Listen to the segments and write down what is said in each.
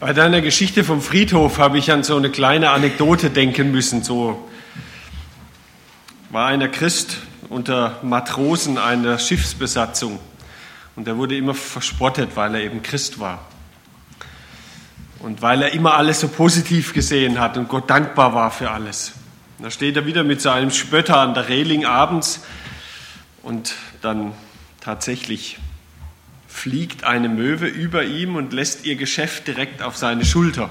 Bei deiner Geschichte vom Friedhof habe ich an so eine kleine Anekdote denken müssen. So war einer Christ unter Matrosen einer Schiffsbesatzung und er wurde immer verspottet, weil er eben Christ war. Und weil er immer alles so positiv gesehen hat und Gott dankbar war für alles. Da steht er wieder mit seinem Spötter an der Reling abends und dann tatsächlich fliegt eine Möwe über ihm und lässt ihr Geschäft direkt auf seine Schulter.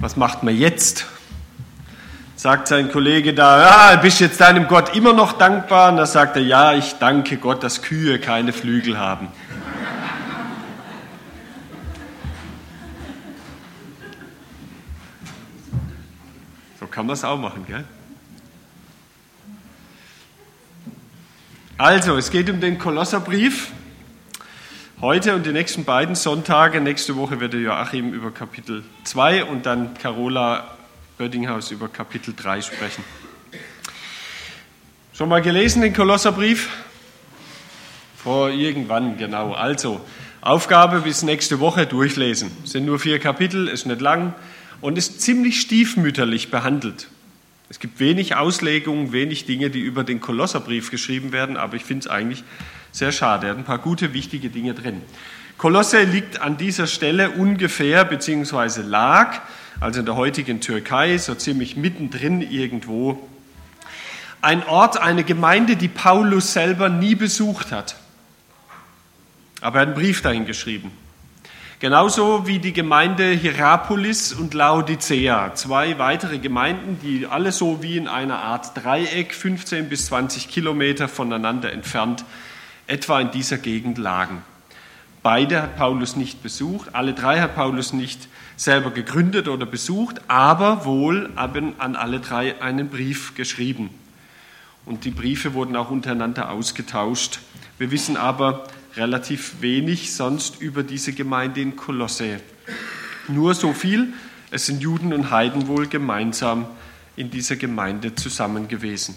Was macht man jetzt? Sagt sein Kollege da, ja, bist jetzt deinem Gott immer noch dankbar? Und da sagt er, ja, ich danke Gott, dass Kühe keine Flügel haben. So kann man es auch machen, gell? Also, es geht um den Kolosserbrief. Heute und die nächsten beiden Sonntage, nächste Woche wird Joachim über Kapitel 2 und dann Carola Böddinghaus über Kapitel 3 sprechen. Schon mal gelesen den Kolosserbrief? Vor irgendwann, genau. Also, Aufgabe bis nächste Woche durchlesen. Es sind nur vier Kapitel, ist nicht lang und ist ziemlich stiefmütterlich behandelt. Es gibt wenig Auslegungen, wenig Dinge, die über den Kolosserbrief geschrieben werden, aber ich finde es eigentlich sehr schade. Er hat ein paar gute, wichtige Dinge drin. Kolosse liegt an dieser Stelle ungefähr, beziehungsweise lag, also in der heutigen Türkei, so ziemlich mittendrin irgendwo. Ein Ort, eine Gemeinde, die Paulus selber nie besucht hat. Aber er hat einen Brief dahin geschrieben. Genauso wie die Gemeinde Hierapolis und Laodicea, zwei weitere Gemeinden, die alle so wie in einer Art Dreieck 15 bis 20 Kilometer voneinander entfernt etwa in dieser Gegend lagen. Beide hat Paulus nicht besucht, alle drei hat Paulus nicht selber gegründet oder besucht, aber wohl haben an alle drei einen Brief geschrieben. Und die Briefe wurden auch untereinander ausgetauscht. Wir wissen aber relativ wenig sonst über diese Gemeinde in Kolosse. Nur so viel, es sind Juden und Heiden wohl gemeinsam in dieser Gemeinde zusammen gewesen.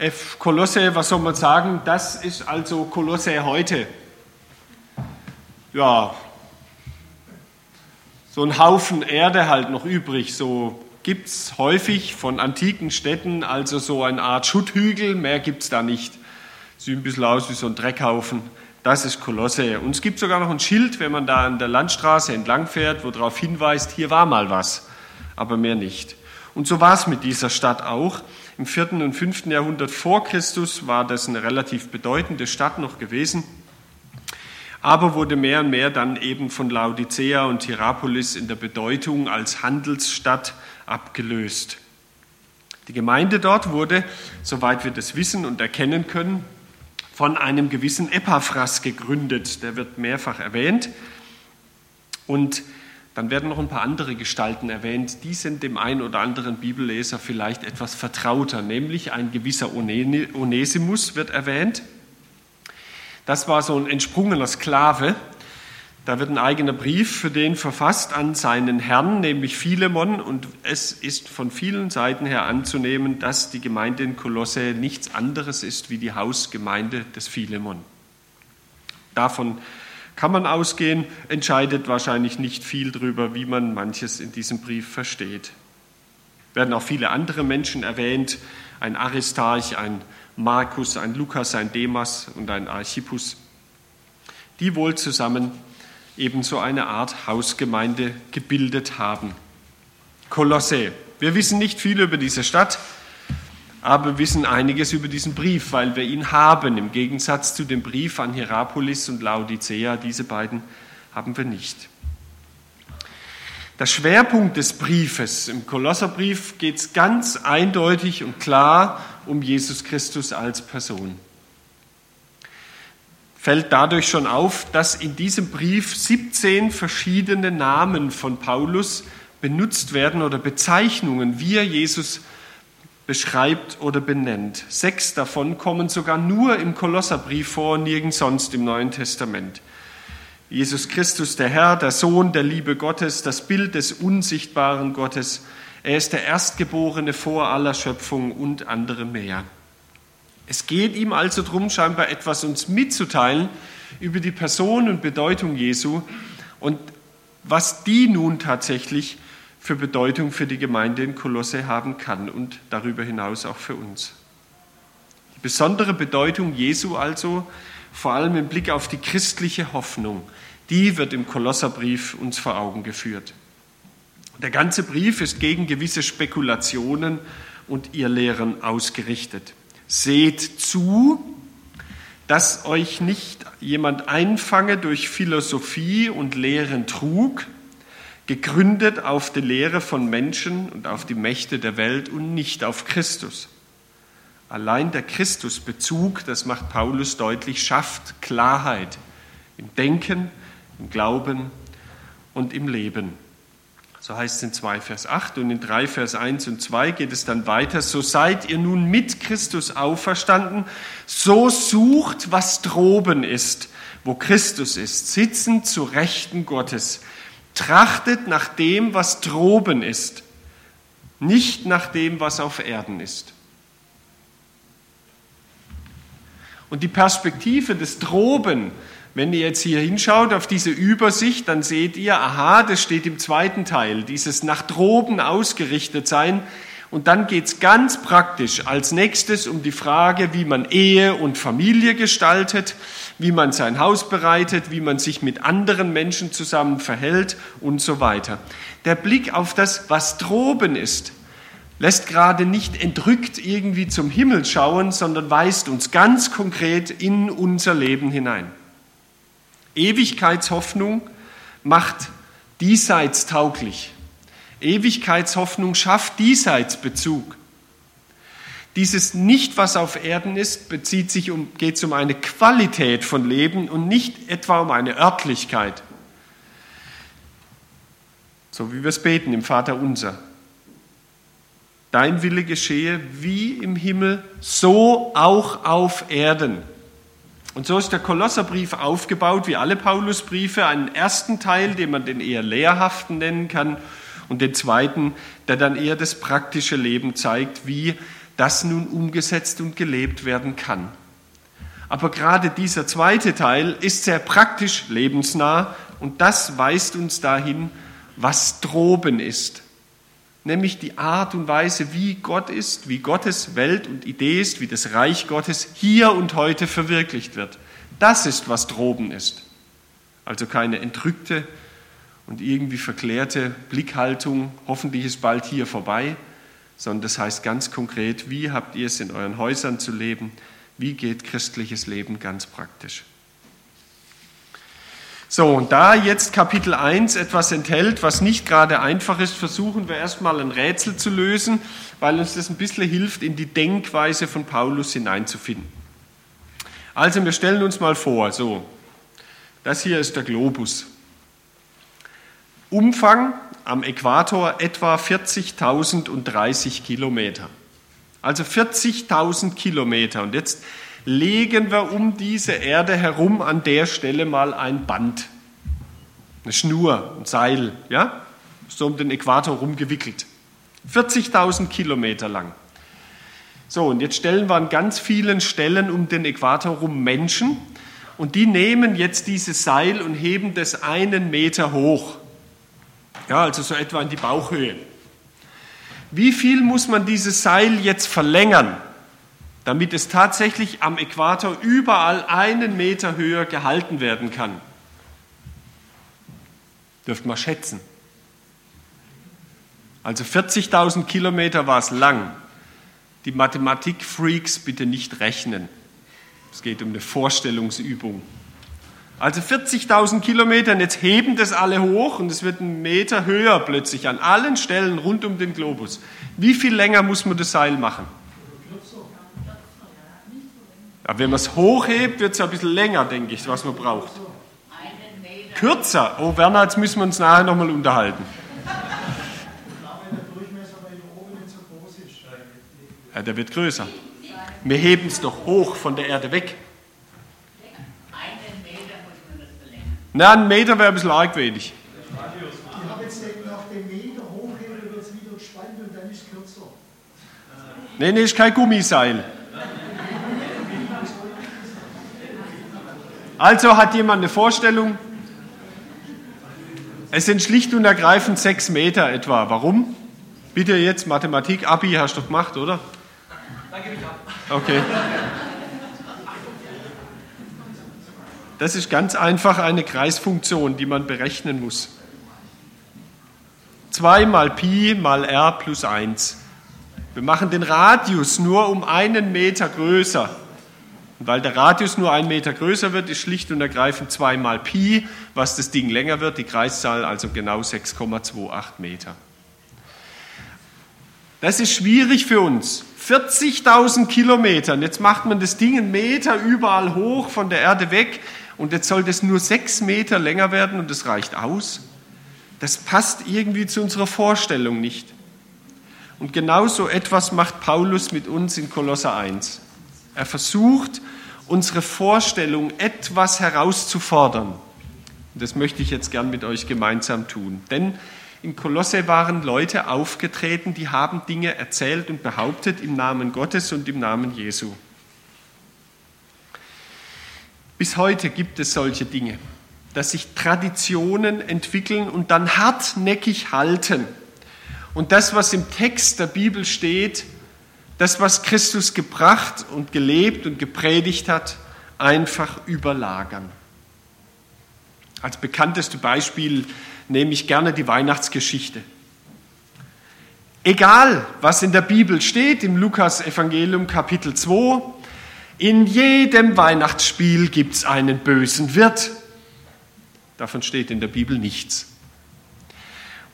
F. Kolosse, was soll man sagen? Das ist also Kolosse heute. Ja, so ein Haufen Erde halt noch übrig. So gibt es häufig von antiken Städten, also so eine Art Schutthügel, mehr gibt es da nicht. Sieht ein bisschen aus wie so ein Dreckhaufen. Das ist Kolosse. Und es gibt sogar noch ein Schild, wenn man da an der Landstraße entlang fährt, wo darauf hinweist, hier war mal was, aber mehr nicht. Und so war es mit dieser Stadt auch. Im vierten und fünften Jahrhundert vor Christus war das eine relativ bedeutende Stadt noch gewesen, aber wurde mehr und mehr dann eben von Laodicea und Hierapolis in der Bedeutung als Handelsstadt abgelöst. Die Gemeinde dort wurde, soweit wir das wissen und erkennen können, von einem gewissen Epaphras gegründet. Der wird mehrfach erwähnt. Und dann werden noch ein paar andere Gestalten erwähnt, die sind dem einen oder anderen Bibelleser vielleicht etwas vertrauter, nämlich ein gewisser Onesimus wird erwähnt. Das war so ein entsprungener Sklave. Da wird ein eigener Brief für den verfasst an seinen Herrn, nämlich Philemon, und es ist von vielen Seiten her anzunehmen, dass die Gemeinde in Kolosse nichts anderes ist wie die Hausgemeinde des Philemon. Davon kann man ausgehen, entscheidet wahrscheinlich nicht viel darüber, wie man manches in diesem Brief versteht. Werden auch viele andere Menschen erwähnt, ein Aristarch, ein Markus, ein Lukas, ein Demas und ein Archippus, die wohl zusammen ebenso eine Art Hausgemeinde gebildet haben. Kolosse. Wir wissen nicht viel über diese Stadt, aber wissen einiges über diesen Brief, weil wir ihn haben. Im Gegensatz zu dem Brief an Hierapolis und Laodicea, diese beiden haben wir nicht. Der Schwerpunkt des Briefes, im Kolosserbrief geht es ganz eindeutig und klar um Jesus Christus als Person. Fällt dadurch schon auf, dass in diesem Brief 17 verschiedene Namen von Paulus benutzt werden oder Bezeichnungen, wie er Jesus beschreibt oder benennt. Sechs davon kommen sogar nur im Kolosserbrief vor, nirgends sonst im Neuen Testament. Jesus Christus, der Herr, der Sohn der Liebe Gottes, das Bild des unsichtbaren Gottes. Er ist der Erstgeborene vor aller Schöpfung und andere mehr. Es geht ihm also darum, scheinbar etwas uns mitzuteilen über die Person und Bedeutung Jesu und was die nun tatsächlich für Bedeutung für die Gemeinde in Kolosse haben kann und darüber hinaus auch für uns. Die besondere Bedeutung Jesu also, vor allem im Blick auf die christliche Hoffnung, die wird im Kolosserbrief uns vor Augen geführt. Der ganze Brief ist gegen gewisse Spekulationen und ihr Lehren ausgerichtet. Seht zu, dass euch nicht jemand einfange durch Philosophie und leeren Trug, gegründet auf die Lehre von Menschen und auf die Mächte der Welt und nicht auf Christus. Allein der Christusbezug, das macht Paulus deutlich, schafft Klarheit im Denken, im Glauben und im Leben. So heißt es in 2 Vers 8 und in 3 Vers 1 und 2 geht es dann weiter. So seid ihr nun mit Christus auferstanden, so sucht, was droben ist, wo Christus ist, sitzend zu Rechten Gottes. Trachtet nach dem, was droben ist, nicht nach dem, was auf Erden ist. Und die Perspektive des Droben, wenn ihr jetzt hier hinschaut auf diese Übersicht, dann seht ihr, aha, das steht im zweiten Teil, dieses nach droben ausgerichtet sein. Und dann geht es ganz praktisch als nächstes um die Frage, wie man Ehe und Familie gestaltet, wie man sein Haus bereitet, wie man sich mit anderen Menschen zusammen verhält und so weiter. Der Blick auf das, was droben ist, lässt gerade nicht entrückt irgendwie zum Himmel schauen, sondern weist uns ganz konkret in unser Leben hinein. Ewigkeitshoffnung macht diesseits tauglich. Ewigkeitshoffnung schafft Diesseitsbezug. Dieses nicht, was auf Erden ist, bezieht sich um, geht es um eine Qualität von Leben und nicht etwa um eine Örtlichkeit. So wie wir es beten im Vater unser. Dein Wille geschehe wie im Himmel, so auch auf Erden. Und so ist der Kolosserbrief aufgebaut, wie alle Paulusbriefe, einen ersten Teil, den man den eher lehrhaften nennen kann, und den zweiten, der dann eher das praktische Leben zeigt, wie das nun umgesetzt und gelebt werden kann. Aber gerade dieser zweite Teil ist sehr praktisch lebensnah und das weist uns dahin, was droben ist nämlich die Art und Weise, wie Gott ist, wie Gottes Welt und Idee ist, wie das Reich Gottes hier und heute verwirklicht wird. Das ist, was droben ist. Also keine entrückte und irgendwie verklärte Blickhaltung, hoffentlich ist bald hier vorbei, sondern das heißt ganz konkret, wie habt ihr es in euren Häusern zu leben, wie geht christliches Leben ganz praktisch. So, und da jetzt Kapitel 1 etwas enthält, was nicht gerade einfach ist, versuchen wir erstmal ein Rätsel zu lösen, weil uns das ein bisschen hilft, in die Denkweise von Paulus hineinzufinden. Also, wir stellen uns mal vor, so, das hier ist der Globus. Umfang am Äquator etwa 40.030 Kilometer. Also 40.000 Kilometer. Und jetzt legen wir um diese Erde herum an der Stelle mal ein Band, eine Schnur, ein Seil, ja, so um den Äquator rumgewickelt. 40.000 Kilometer lang. So, und jetzt stellen wir an ganz vielen Stellen um den Äquator rum Menschen und die nehmen jetzt dieses Seil und heben das einen Meter hoch. Ja, also so etwa in die Bauchhöhe. Wie viel muss man dieses Seil jetzt verlängern, damit es tatsächlich am Äquator überall einen Meter höher gehalten werden kann. Dürft mal schätzen. Also 40.000 Kilometer war es lang. Die Mathematikfreaks bitte nicht rechnen. Es geht um eine Vorstellungsübung. Also 40.000 Kilometer, und jetzt heben das alle hoch und es wird einen Meter höher plötzlich an allen Stellen rund um den Globus. Wie viel länger muss man das Seil machen? Aber wenn man es hochhebt, wird es ein bisschen länger, denke ich, was man braucht. Kürzer. Oh, Werner, jetzt müssen wir uns nachher nochmal unterhalten. Ja, der wird größer. Wir heben es doch hoch von der Erde weg. Na, ein Meter wäre ein bisschen arg wenig. Nee, nee, ist kein Gummiseil. Also hat jemand eine Vorstellung? Es sind schlicht und ergreifend sechs Meter etwa. Warum? Bitte jetzt Mathematik, Abi hast du gemacht, oder? Dann gebe ich ab. Okay. Das ist ganz einfach eine Kreisfunktion, die man berechnen muss. 2 mal Pi mal r plus 1. Wir machen den Radius nur um einen Meter größer. Und weil der Radius nur einen Meter größer wird, ist schlicht und ergreifend 2 mal Pi, was das Ding länger wird, die Kreiszahl also genau 6,28 Meter. Das ist schwierig für uns. 40.000 Kilometer. Jetzt macht man das Ding einen Meter überall hoch von der Erde weg und jetzt soll das nur sechs Meter länger werden und das reicht aus. Das passt irgendwie zu unserer Vorstellung nicht. Und genau so etwas macht Paulus mit uns in Kolosser 1. Er versucht, unsere Vorstellung etwas herauszufordern. Und das möchte ich jetzt gern mit euch gemeinsam tun. Denn in Kolosse waren Leute aufgetreten, die haben Dinge erzählt und behauptet im Namen Gottes und im Namen Jesu. Bis heute gibt es solche Dinge, dass sich Traditionen entwickeln und dann hartnäckig halten. Und das, was im Text der Bibel steht, das, was Christus gebracht und gelebt und gepredigt hat, einfach überlagern. Als bekannteste Beispiel nehme ich gerne die Weihnachtsgeschichte. Egal, was in der Bibel steht, im Lukas Evangelium Kapitel 2, in jedem Weihnachtsspiel gibt es einen bösen Wirt. Davon steht in der Bibel nichts.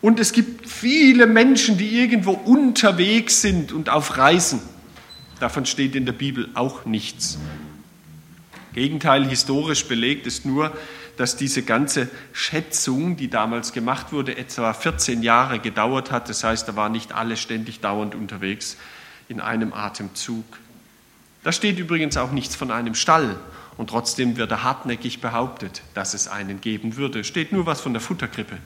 Und es gibt viele Menschen, die irgendwo unterwegs sind und auf Reisen. Davon steht in der Bibel auch nichts. Gegenteil, historisch belegt ist nur, dass diese ganze Schätzung, die damals gemacht wurde, etwa 14 Jahre gedauert hat. Das heißt, da waren nicht alle ständig dauernd unterwegs in einem Atemzug. Da steht übrigens auch nichts von einem Stall. Und trotzdem wird er hartnäckig behauptet, dass es einen geben würde. Steht nur was von der Futterkrippe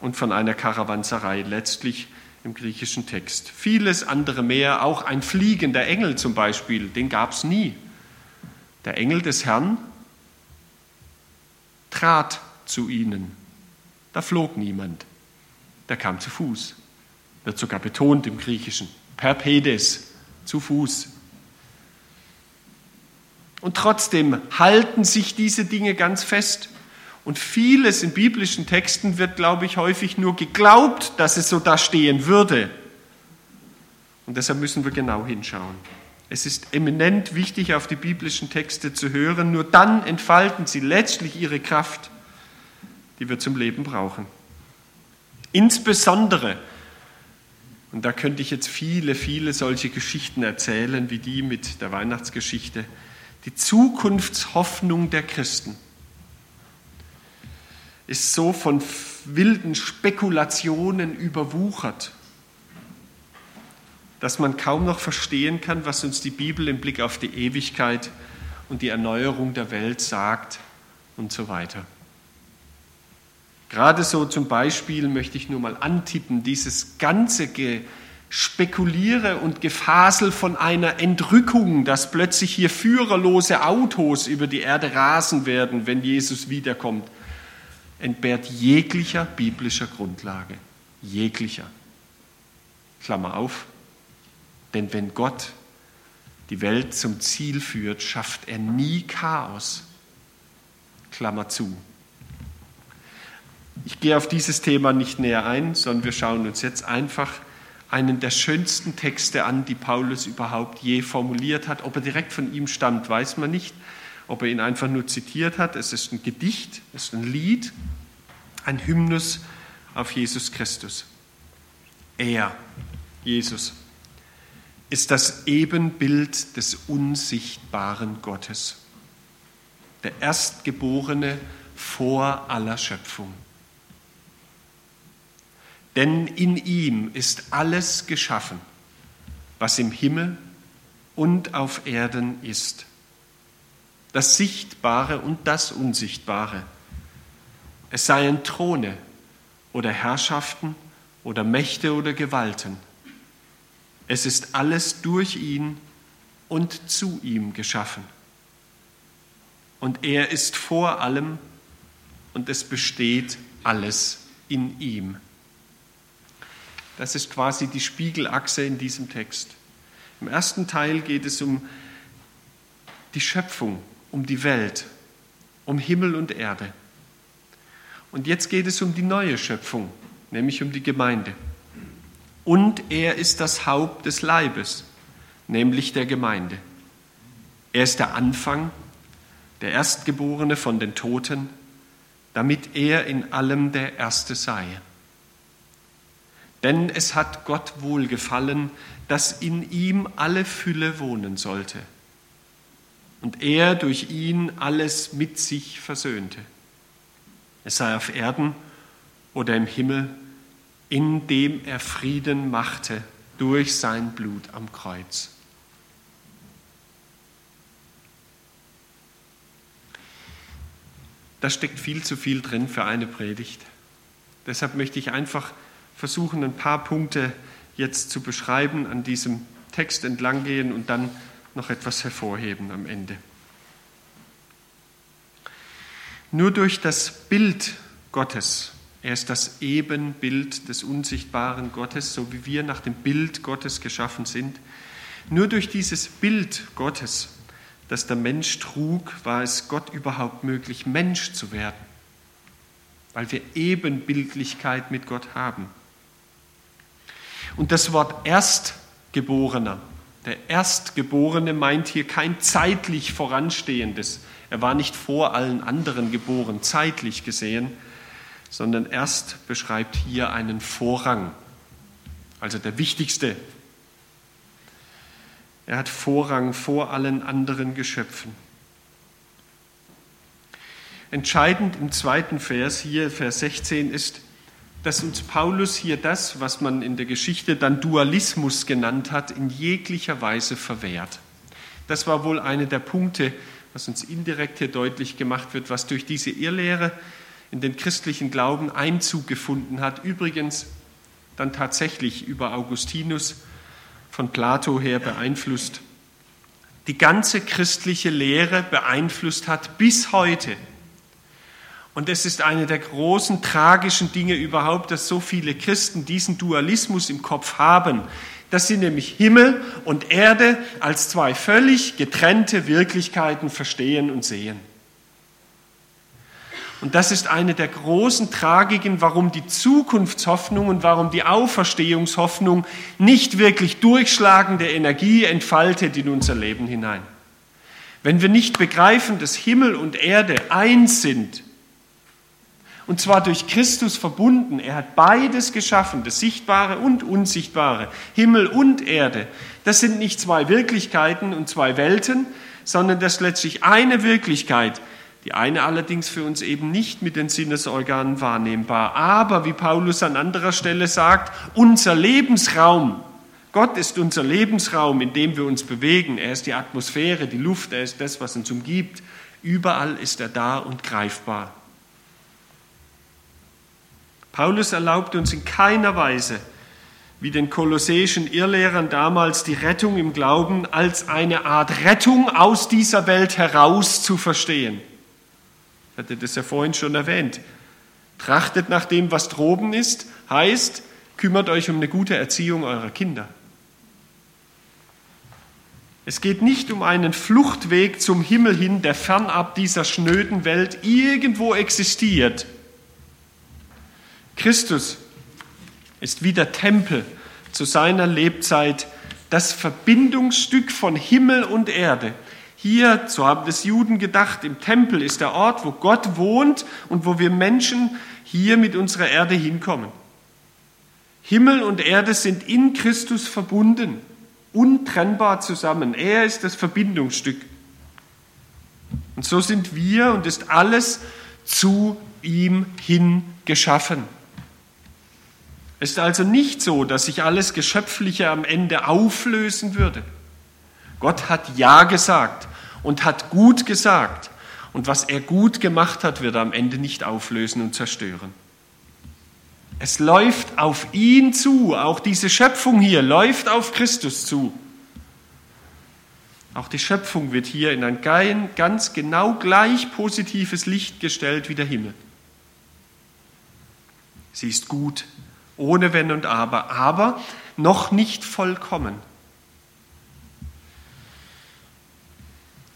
und von einer Karawanserei, letztlich im griechischen Text. Vieles andere mehr, auch ein fliegender Engel zum Beispiel, den gab es nie. Der Engel des Herrn trat zu ihnen. Da flog niemand. Der kam zu Fuß. Wird sogar betont im Griechischen. Per pedes, zu Fuß. Und trotzdem halten sich diese Dinge ganz fest. Und vieles in biblischen Texten wird, glaube ich, häufig nur geglaubt, dass es so da stehen würde. Und deshalb müssen wir genau hinschauen. Es ist eminent wichtig, auf die biblischen Texte zu hören. Nur dann entfalten sie letztlich ihre Kraft, die wir zum Leben brauchen. Insbesondere, und da könnte ich jetzt viele, viele solche Geschichten erzählen, wie die mit der Weihnachtsgeschichte, die Zukunftshoffnung der Christen ist so von wilden Spekulationen überwuchert, dass man kaum noch verstehen kann, was uns die Bibel im Blick auf die Ewigkeit und die Erneuerung der Welt sagt und so weiter. Gerade so zum Beispiel möchte ich nur mal antippen, dieses ganze Ge Spekuliere und Gefasel von einer Entrückung, dass plötzlich hier führerlose Autos über die Erde rasen werden, wenn Jesus wiederkommt, entbehrt jeglicher biblischer Grundlage. Jeglicher. Klammer auf. Denn wenn Gott die Welt zum Ziel führt, schafft er nie Chaos. Klammer zu. Ich gehe auf dieses Thema nicht näher ein, sondern wir schauen uns jetzt einfach einen der schönsten Texte an, die Paulus überhaupt je formuliert hat. Ob er direkt von ihm stammt, weiß man nicht. Ob er ihn einfach nur zitiert hat. Es ist ein Gedicht, es ist ein Lied, ein Hymnus auf Jesus Christus. Er, Jesus, ist das Ebenbild des unsichtbaren Gottes, der Erstgeborene vor aller Schöpfung. Denn in ihm ist alles geschaffen, was im Himmel und auf Erden ist. Das Sichtbare und das Unsichtbare. Es seien Throne oder Herrschaften oder Mächte oder Gewalten. Es ist alles durch ihn und zu ihm geschaffen. Und er ist vor allem und es besteht alles in ihm. Das ist quasi die Spiegelachse in diesem Text. Im ersten Teil geht es um die Schöpfung, um die Welt, um Himmel und Erde. Und jetzt geht es um die neue Schöpfung, nämlich um die Gemeinde. Und er ist das Haupt des Leibes, nämlich der Gemeinde. Er ist der Anfang, der Erstgeborene von den Toten, damit er in allem der Erste sei. Denn es hat Gott wohlgefallen, dass in ihm alle Fülle wohnen sollte und er durch ihn alles mit sich versöhnte. Es sei auf Erden oder im Himmel, indem er Frieden machte durch sein Blut am Kreuz. Da steckt viel zu viel drin für eine Predigt. Deshalb möchte ich einfach versuchen, ein paar Punkte jetzt zu beschreiben, an diesem Text entlanggehen und dann noch etwas hervorheben am Ende. Nur durch das Bild Gottes, er ist das Ebenbild des unsichtbaren Gottes, so wie wir nach dem Bild Gottes geschaffen sind, nur durch dieses Bild Gottes, das der Mensch trug, war es Gott überhaupt möglich, Mensch zu werden, weil wir Ebenbildlichkeit mit Gott haben. Und das Wort Erstgeborener, der Erstgeborene meint hier kein zeitlich voranstehendes. Er war nicht vor allen anderen geboren, zeitlich gesehen, sondern erst beschreibt hier einen Vorrang, also der wichtigste. Er hat Vorrang vor allen anderen Geschöpfen. Entscheidend im zweiten Vers hier, Vers 16, ist, dass uns Paulus hier das, was man in der Geschichte dann Dualismus genannt hat, in jeglicher Weise verwehrt. Das war wohl einer der Punkte, was uns indirekt hier deutlich gemacht wird, was durch diese Irrlehre in den christlichen Glauben Einzug gefunden hat. Übrigens dann tatsächlich über Augustinus von Plato her beeinflusst. Die ganze christliche Lehre beeinflusst hat bis heute und es ist eine der großen tragischen Dinge überhaupt, dass so viele Christen diesen Dualismus im Kopf haben, dass sie nämlich Himmel und Erde als zwei völlig getrennte Wirklichkeiten verstehen und sehen. Und das ist eine der großen Tragiken, warum die Zukunftshoffnung und warum die Auferstehungshoffnung nicht wirklich durchschlagende Energie entfaltet in unser Leben hinein. Wenn wir nicht begreifen, dass Himmel und Erde eins sind, und zwar durch Christus verbunden. Er hat beides geschaffen, das Sichtbare und Unsichtbare, Himmel und Erde. Das sind nicht zwei Wirklichkeiten und zwei Welten, sondern das ist letztlich eine Wirklichkeit. Die eine allerdings für uns eben nicht mit den Sinnesorganen wahrnehmbar. Aber, wie Paulus an anderer Stelle sagt, unser Lebensraum, Gott ist unser Lebensraum, in dem wir uns bewegen. Er ist die Atmosphäre, die Luft, er ist das, was uns umgibt. Überall ist er da und greifbar. Paulus erlaubt uns in keiner Weise, wie den kolossäischen Irrlehrern damals, die Rettung im Glauben als eine Art Rettung aus dieser Welt heraus zu verstehen. Ich hatte das ja vorhin schon erwähnt. Trachtet nach dem, was droben ist, heißt, kümmert euch um eine gute Erziehung eurer Kinder. Es geht nicht um einen Fluchtweg zum Himmel hin, der fernab dieser schnöden Welt irgendwo existiert, Christus ist wie der Tempel zu seiner Lebzeit das Verbindungsstück von Himmel und Erde. Hier, so haben es Juden gedacht, im Tempel ist der Ort, wo Gott wohnt und wo wir Menschen hier mit unserer Erde hinkommen. Himmel und Erde sind in Christus verbunden, untrennbar zusammen. Er ist das Verbindungsstück. Und so sind wir und ist alles zu ihm hin geschaffen. Es ist also nicht so, dass sich alles Geschöpfliche am Ende auflösen würde. Gott hat Ja gesagt und hat gut gesagt. Und was er gut gemacht hat, wird er am Ende nicht auflösen und zerstören. Es läuft auf ihn zu. Auch diese Schöpfung hier läuft auf Christus zu. Auch die Schöpfung wird hier in ein ganz genau gleich positives Licht gestellt wie der Himmel. Sie ist gut, ohne Wenn und Aber, aber noch nicht vollkommen.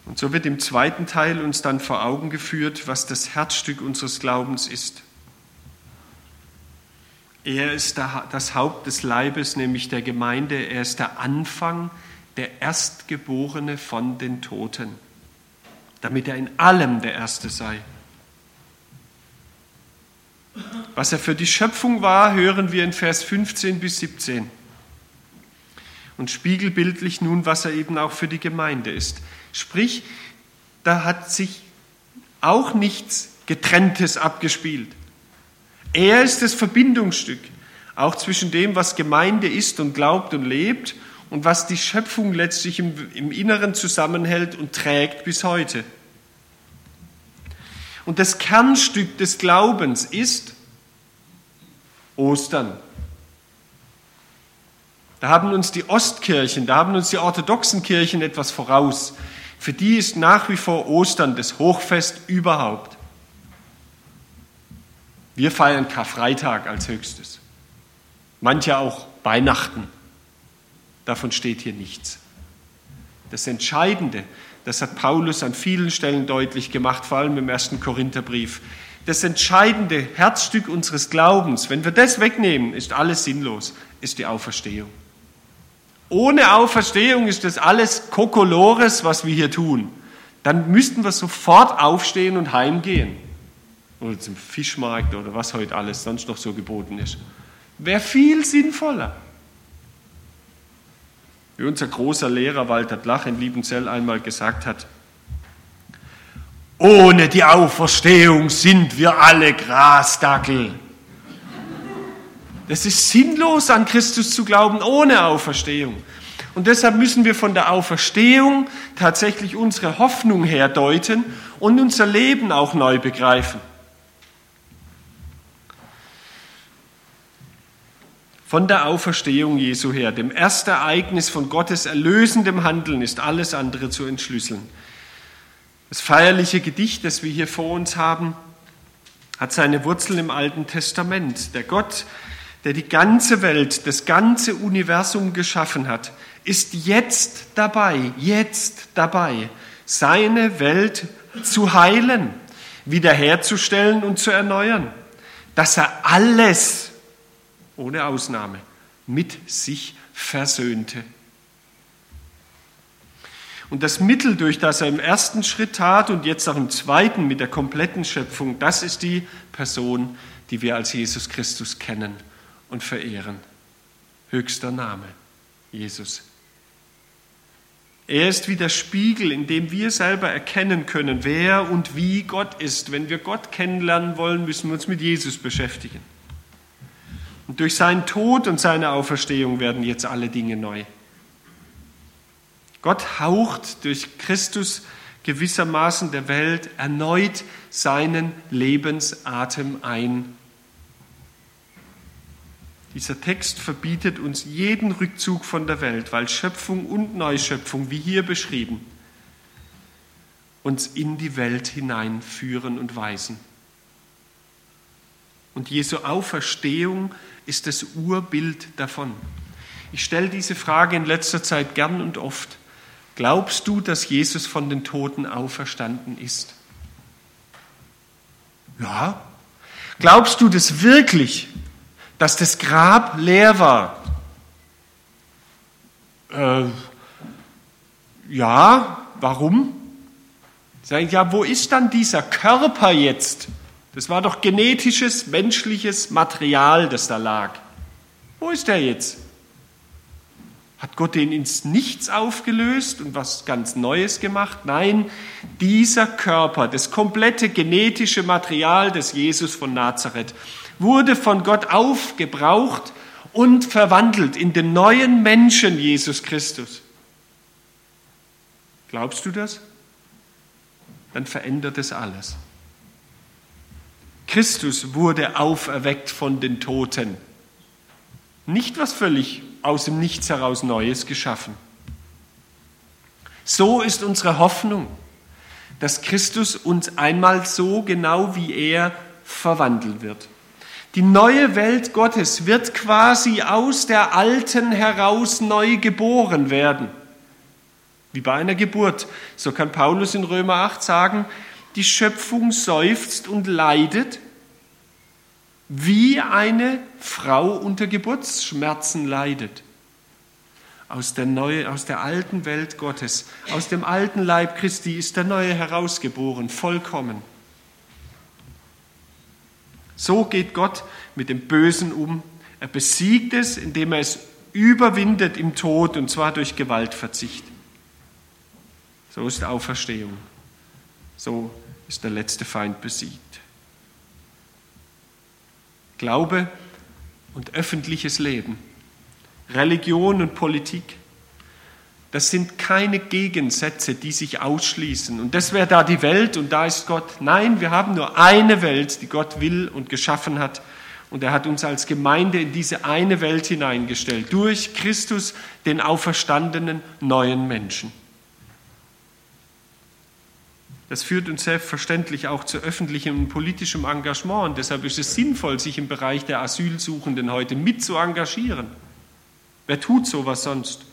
Und so wird im zweiten Teil uns dann vor Augen geführt, was das Herzstück unseres Glaubens ist. Er ist das Haupt des Leibes, nämlich der Gemeinde. Er ist der Anfang, der Erstgeborene von den Toten, damit er in allem der Erste sei. Was er für die Schöpfung war, hören wir in Vers 15 bis 17. Und spiegelbildlich nun, was er eben auch für die Gemeinde ist. Sprich, da hat sich auch nichts Getrenntes abgespielt. Er ist das Verbindungsstück, auch zwischen dem, was Gemeinde ist und glaubt und lebt und was die Schöpfung letztlich im, im Inneren zusammenhält und trägt bis heute. Und das Kernstück des Glaubens ist Ostern. Da haben uns die Ostkirchen, da haben uns die orthodoxen Kirchen etwas voraus. Für die ist nach wie vor Ostern das Hochfest überhaupt. Wir feiern Karfreitag als höchstes. Manche auch Weihnachten. Davon steht hier nichts. Das Entscheidende, das hat Paulus an vielen Stellen deutlich gemacht, vor allem im ersten Korintherbrief. Das entscheidende Herzstück unseres Glaubens, wenn wir das wegnehmen, ist alles sinnlos, ist die Auferstehung. Ohne Auferstehung ist das alles Kokolores, was wir hier tun. Dann müssten wir sofort aufstehen und heimgehen. Oder zum Fischmarkt oder was heute alles sonst noch so geboten ist. Wäre viel sinnvoller. Wie unser großer Lehrer Walter Blach in Liebenzell einmal gesagt hat, ohne die Auferstehung sind wir alle Grasdackel. Es ist sinnlos, an Christus zu glauben ohne Auferstehung. Und deshalb müssen wir von der Auferstehung tatsächlich unsere Hoffnung herdeuten und unser Leben auch neu begreifen. Von der Auferstehung Jesu her, dem Erstereignis von Gottes erlösendem Handeln, ist alles andere zu entschlüsseln. Das feierliche Gedicht, das wir hier vor uns haben, hat seine Wurzeln im Alten Testament. Der Gott, der die ganze Welt, das ganze Universum geschaffen hat, ist jetzt dabei, jetzt dabei, seine Welt zu heilen, wiederherzustellen und zu erneuern. Dass er alles, ohne Ausnahme, mit sich versöhnte. Und das Mittel, durch das er im ersten Schritt tat und jetzt auch im zweiten mit der kompletten Schöpfung, das ist die Person, die wir als Jesus Christus kennen und verehren. Höchster Name, Jesus. Er ist wie der Spiegel, in dem wir selber erkennen können, wer und wie Gott ist. Wenn wir Gott kennenlernen wollen, müssen wir uns mit Jesus beschäftigen. Und durch seinen Tod und seine Auferstehung werden jetzt alle Dinge neu. Gott haucht durch Christus gewissermaßen der Welt erneut seinen Lebensatem ein. Dieser Text verbietet uns jeden Rückzug von der Welt, weil Schöpfung und Neuschöpfung, wie hier beschrieben, uns in die Welt hineinführen und weisen. Und Jesu Auferstehung ist das Urbild davon. Ich stelle diese Frage in letzter Zeit gern und oft. Glaubst du, dass Jesus von den Toten auferstanden ist? Ja. Glaubst du das wirklich, dass das Grab leer war? Äh, ja, warum? Ja, wo ist dann dieser Körper jetzt? Das war doch genetisches, menschliches Material, das da lag. Wo ist er jetzt? Hat Gott den ins Nichts aufgelöst und was ganz Neues gemacht? Nein, dieser Körper, das komplette genetische Material des Jesus von Nazareth, wurde von Gott aufgebraucht und verwandelt in den neuen Menschen Jesus Christus. Glaubst du das? Dann verändert es alles. Christus wurde auferweckt von den Toten. Nicht was völlig aus dem Nichts heraus Neues geschaffen. So ist unsere Hoffnung, dass Christus uns einmal so genau wie er verwandeln wird. Die neue Welt Gottes wird quasi aus der alten heraus neu geboren werden. Wie bei einer Geburt. So kann Paulus in Römer 8 sagen, die Schöpfung seufzt und leidet, wie eine Frau unter Geburtsschmerzen leidet. Aus der, neue, aus der alten Welt Gottes, aus dem alten Leib Christi ist der Neue herausgeboren, vollkommen. So geht Gott mit dem Bösen um. Er besiegt es, indem er es überwindet im Tod, und zwar durch Gewaltverzicht. So ist Auferstehung. So ist der letzte Feind besiegt. Glaube und öffentliches Leben, Religion und Politik, das sind keine Gegensätze, die sich ausschließen. Und das wäre da die Welt und da ist Gott. Nein, wir haben nur eine Welt, die Gott will und geschaffen hat. Und er hat uns als Gemeinde in diese eine Welt hineingestellt, durch Christus, den auferstandenen neuen Menschen. Das führt uns selbstverständlich auch zu öffentlichem und politischem Engagement. Und deshalb ist es sinnvoll, sich im Bereich der Asylsuchenden heute mit zu engagieren. Wer tut sowas sonst?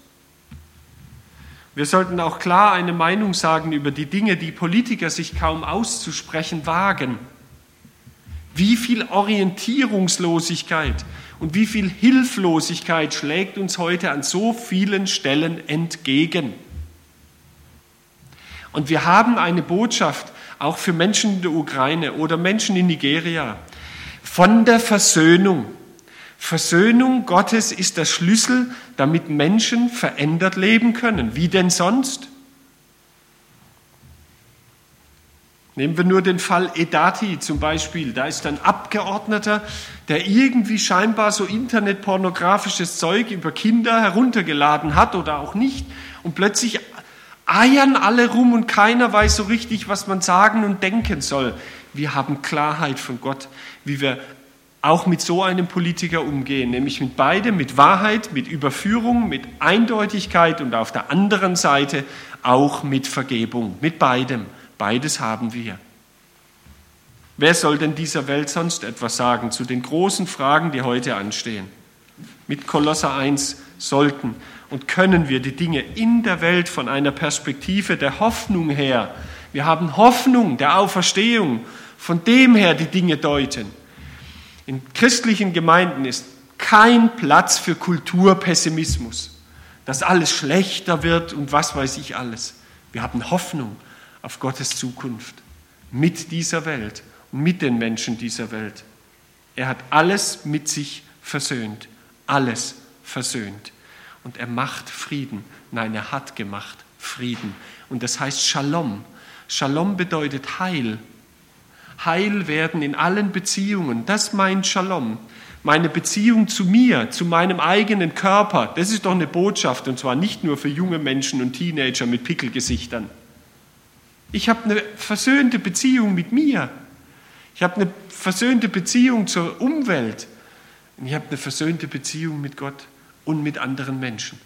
Wir sollten auch klar eine Meinung sagen über die Dinge, die Politiker sich kaum auszusprechen wagen. Wie viel Orientierungslosigkeit und wie viel Hilflosigkeit schlägt uns heute an so vielen Stellen entgegen. Und wir haben eine Botschaft auch für Menschen in der Ukraine oder Menschen in Nigeria von der Versöhnung. Versöhnung Gottes ist der Schlüssel, damit Menschen verändert leben können. Wie denn sonst? Nehmen wir nur den Fall Edati zum Beispiel. Da ist ein Abgeordneter, der irgendwie scheinbar so internetpornografisches Zeug über Kinder heruntergeladen hat oder auch nicht und plötzlich eiern alle rum und keiner weiß so richtig, was man sagen und denken soll. Wir haben Klarheit von Gott, wie wir auch mit so einem Politiker umgehen, nämlich mit beidem, mit Wahrheit, mit Überführung, mit Eindeutigkeit und auf der anderen Seite auch mit Vergebung, mit beidem. Beides haben wir. Wer soll denn dieser Welt sonst etwas sagen zu den großen Fragen, die heute anstehen? Mit Kolosser 1 sollten und können wir die Dinge in der Welt von einer Perspektive der Hoffnung her, wir haben Hoffnung der Auferstehung, von dem her die Dinge deuten. In christlichen Gemeinden ist kein Platz für Kulturpessimismus, dass alles schlechter wird und was weiß ich alles. Wir haben Hoffnung auf Gottes Zukunft mit dieser Welt und mit den Menschen dieser Welt. Er hat alles mit sich versöhnt, alles versöhnt und er macht Frieden. Nein, er hat gemacht Frieden. Und das heißt Shalom. Shalom bedeutet Heil. Heil werden in allen Beziehungen. Das meint Shalom. Meine Beziehung zu mir, zu meinem eigenen Körper, das ist doch eine Botschaft und zwar nicht nur für junge Menschen und Teenager mit Pickelgesichtern. Ich habe eine versöhnte Beziehung mit mir. Ich habe eine versöhnte Beziehung zur Umwelt. Und ich habe eine versöhnte Beziehung mit Gott und mit anderen Menschen.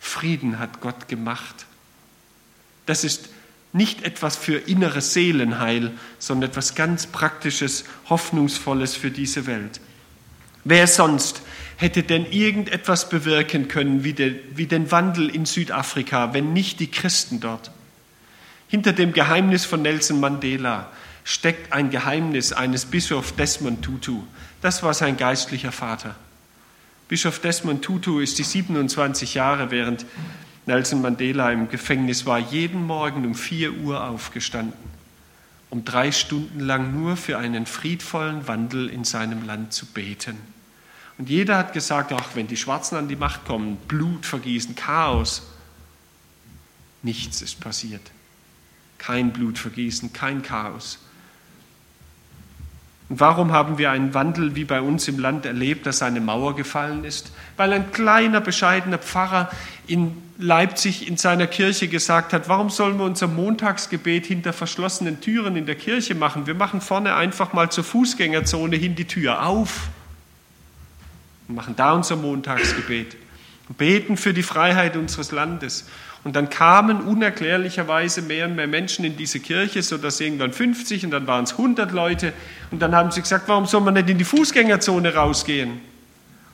Frieden hat Gott gemacht. Das ist nicht etwas für inneres Seelenheil, sondern etwas ganz Praktisches, Hoffnungsvolles für diese Welt. Wer sonst hätte denn irgendetwas bewirken können wie, de, wie den Wandel in Südafrika, wenn nicht die Christen dort? Hinter dem Geheimnis von Nelson Mandela steckt ein Geheimnis eines Bischof Desmond Tutu. Das war sein geistlicher Vater. Bischof Desmond Tutu ist die 27 Jahre, während Nelson Mandela im Gefängnis war, jeden Morgen um 4 Uhr aufgestanden, um drei Stunden lang nur für einen friedvollen Wandel in seinem Land zu beten. Und jeder hat gesagt, ach, wenn die Schwarzen an die Macht kommen, Blut vergießen, Chaos. Nichts ist passiert. Kein Blutvergießen, kein Chaos. Und warum haben wir einen Wandel wie bei uns im Land erlebt, dass eine Mauer gefallen ist? Weil ein kleiner, bescheidener Pfarrer in Leipzig in seiner Kirche gesagt hat, warum sollen wir unser Montagsgebet hinter verschlossenen Türen in der Kirche machen? Wir machen vorne einfach mal zur Fußgängerzone hin die Tür auf und machen da unser Montagsgebet und beten für die Freiheit unseres Landes Und dann kamen unerklärlicherweise mehr und mehr Menschen in diese Kirche, sodass irgendwann 50 und dann waren es 100 Leute. Und dann haben sie gesagt, warum soll man nicht in die Fußgängerzone rausgehen?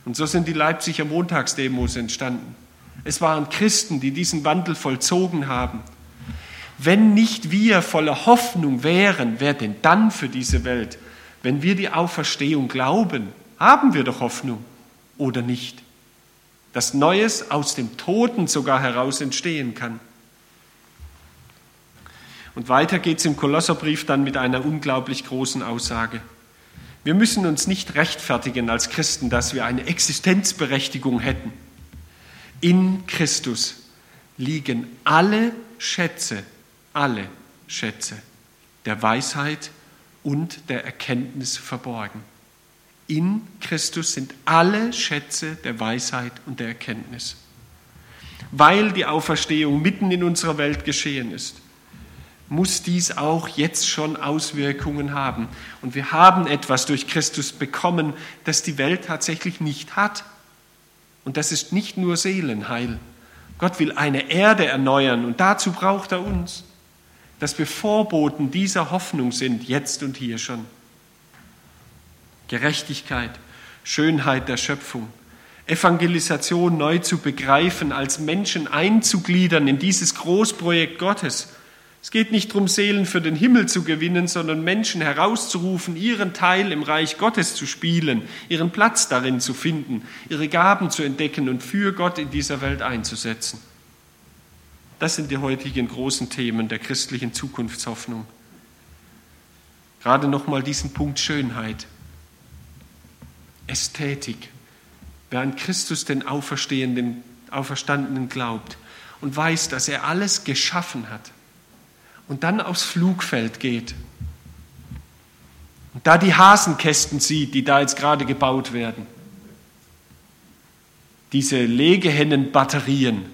Und so sind die Leipziger Montagsdemos entstanden. Es waren Christen, die diesen Wandel vollzogen haben. Wenn nicht wir voller Hoffnung wären, wer denn dann für diese Welt? Wenn wir die Auferstehung glauben, haben wir doch Hoffnung oder nicht? Dass Neues aus dem Toten sogar heraus entstehen kann. Und weiter geht es im Kolosserbrief dann mit einer unglaublich großen Aussage. Wir müssen uns nicht rechtfertigen als Christen, dass wir eine Existenzberechtigung hätten. In Christus liegen alle Schätze, alle Schätze der Weisheit und der Erkenntnis verborgen. In Christus sind alle Schätze der Weisheit und der Erkenntnis. Weil die Auferstehung mitten in unserer Welt geschehen ist, muss dies auch jetzt schon Auswirkungen haben. Und wir haben etwas durch Christus bekommen, das die Welt tatsächlich nicht hat. Und das ist nicht nur Seelenheil. Gott will eine Erde erneuern und dazu braucht er uns, dass wir Vorboten dieser Hoffnung sind, jetzt und hier schon. Gerechtigkeit, Schönheit der Schöpfung, Evangelisation neu zu begreifen, als Menschen einzugliedern in dieses Großprojekt Gottes es geht nicht darum, Seelen für den Himmel zu gewinnen, sondern Menschen herauszurufen, ihren Teil im Reich Gottes zu spielen, ihren Platz darin zu finden, ihre Gaben zu entdecken und für Gott in dieser Welt einzusetzen. Das sind die heutigen großen Themen der christlichen Zukunftshoffnung. Gerade nochmal diesen Punkt Schönheit, Ästhetik. Wer an Christus den Auferstehenden, Auferstandenen glaubt und weiß, dass er alles geschaffen hat, und dann aufs Flugfeld geht und da die Hasenkästen sieht, die da jetzt gerade gebaut werden, diese Legehennenbatterien,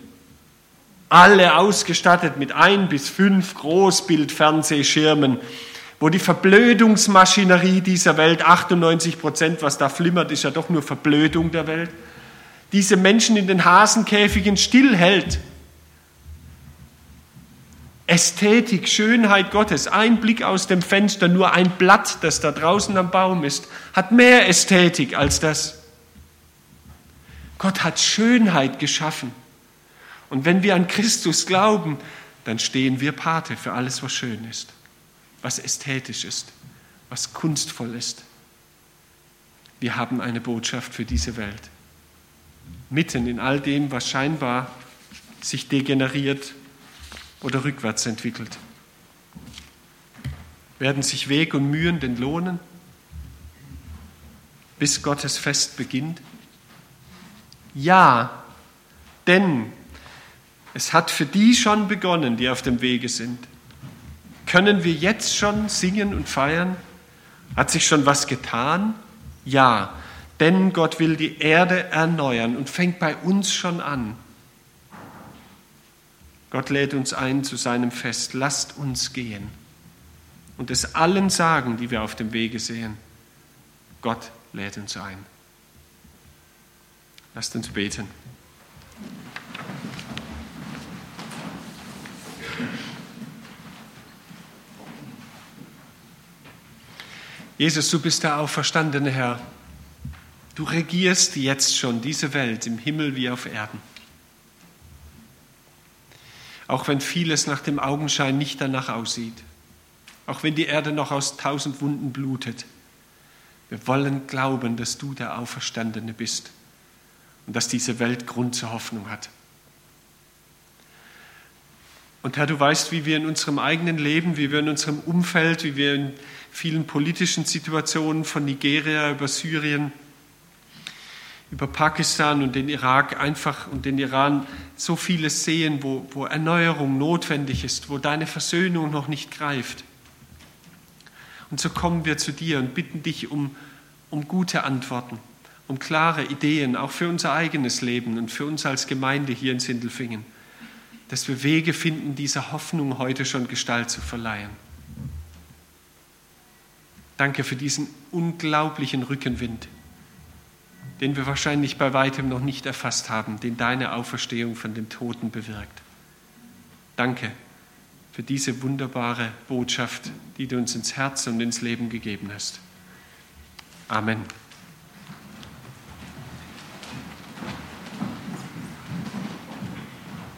alle ausgestattet mit ein bis fünf Großbildfernsehschirmen, wo die Verblödungsmaschinerie dieser Welt, 98 Prozent, was da flimmert, ist ja doch nur Verblödung der Welt, diese Menschen in den Hasenkäfigen stillhält Ästhetik, Schönheit Gottes, ein Blick aus dem Fenster, nur ein Blatt, das da draußen am Baum ist, hat mehr Ästhetik als das. Gott hat Schönheit geschaffen. Und wenn wir an Christus glauben, dann stehen wir Pate für alles, was schön ist, was ästhetisch ist, was kunstvoll ist. Wir haben eine Botschaft für diese Welt. Mitten in all dem, was scheinbar sich degeneriert oder rückwärts entwickelt? Werden sich Weg und Mühen denn lohnen, bis Gottes Fest beginnt? Ja, denn es hat für die schon begonnen, die auf dem Wege sind. Können wir jetzt schon singen und feiern? Hat sich schon was getan? Ja, denn Gott will die Erde erneuern und fängt bei uns schon an. Gott lädt uns ein zu seinem Fest. Lasst uns gehen und es allen sagen, die wir auf dem Wege sehen. Gott lädt uns ein. Lasst uns beten. Jesus, du bist der auferstandene Herr. Du regierst jetzt schon diese Welt im Himmel wie auf Erden auch wenn vieles nach dem Augenschein nicht danach aussieht, auch wenn die Erde noch aus tausend Wunden blutet. Wir wollen glauben, dass du der Auferstandene bist und dass diese Welt Grund zur Hoffnung hat. Und Herr, du weißt, wie wir in unserem eigenen Leben, wie wir in unserem Umfeld, wie wir in vielen politischen Situationen von Nigeria über Syrien, über Pakistan und den Irak einfach und den Iran so vieles sehen, wo, wo Erneuerung notwendig ist, wo deine Versöhnung noch nicht greift. Und so kommen wir zu dir und bitten dich um, um gute Antworten, um klare Ideen, auch für unser eigenes Leben und für uns als Gemeinde hier in Sindelfingen, dass wir Wege finden, dieser Hoffnung heute schon Gestalt zu verleihen. Danke für diesen unglaublichen Rückenwind den wir wahrscheinlich bei weitem noch nicht erfasst haben, den deine Auferstehung von den Toten bewirkt. Danke für diese wunderbare Botschaft, die du uns ins Herz und ins Leben gegeben hast. Amen.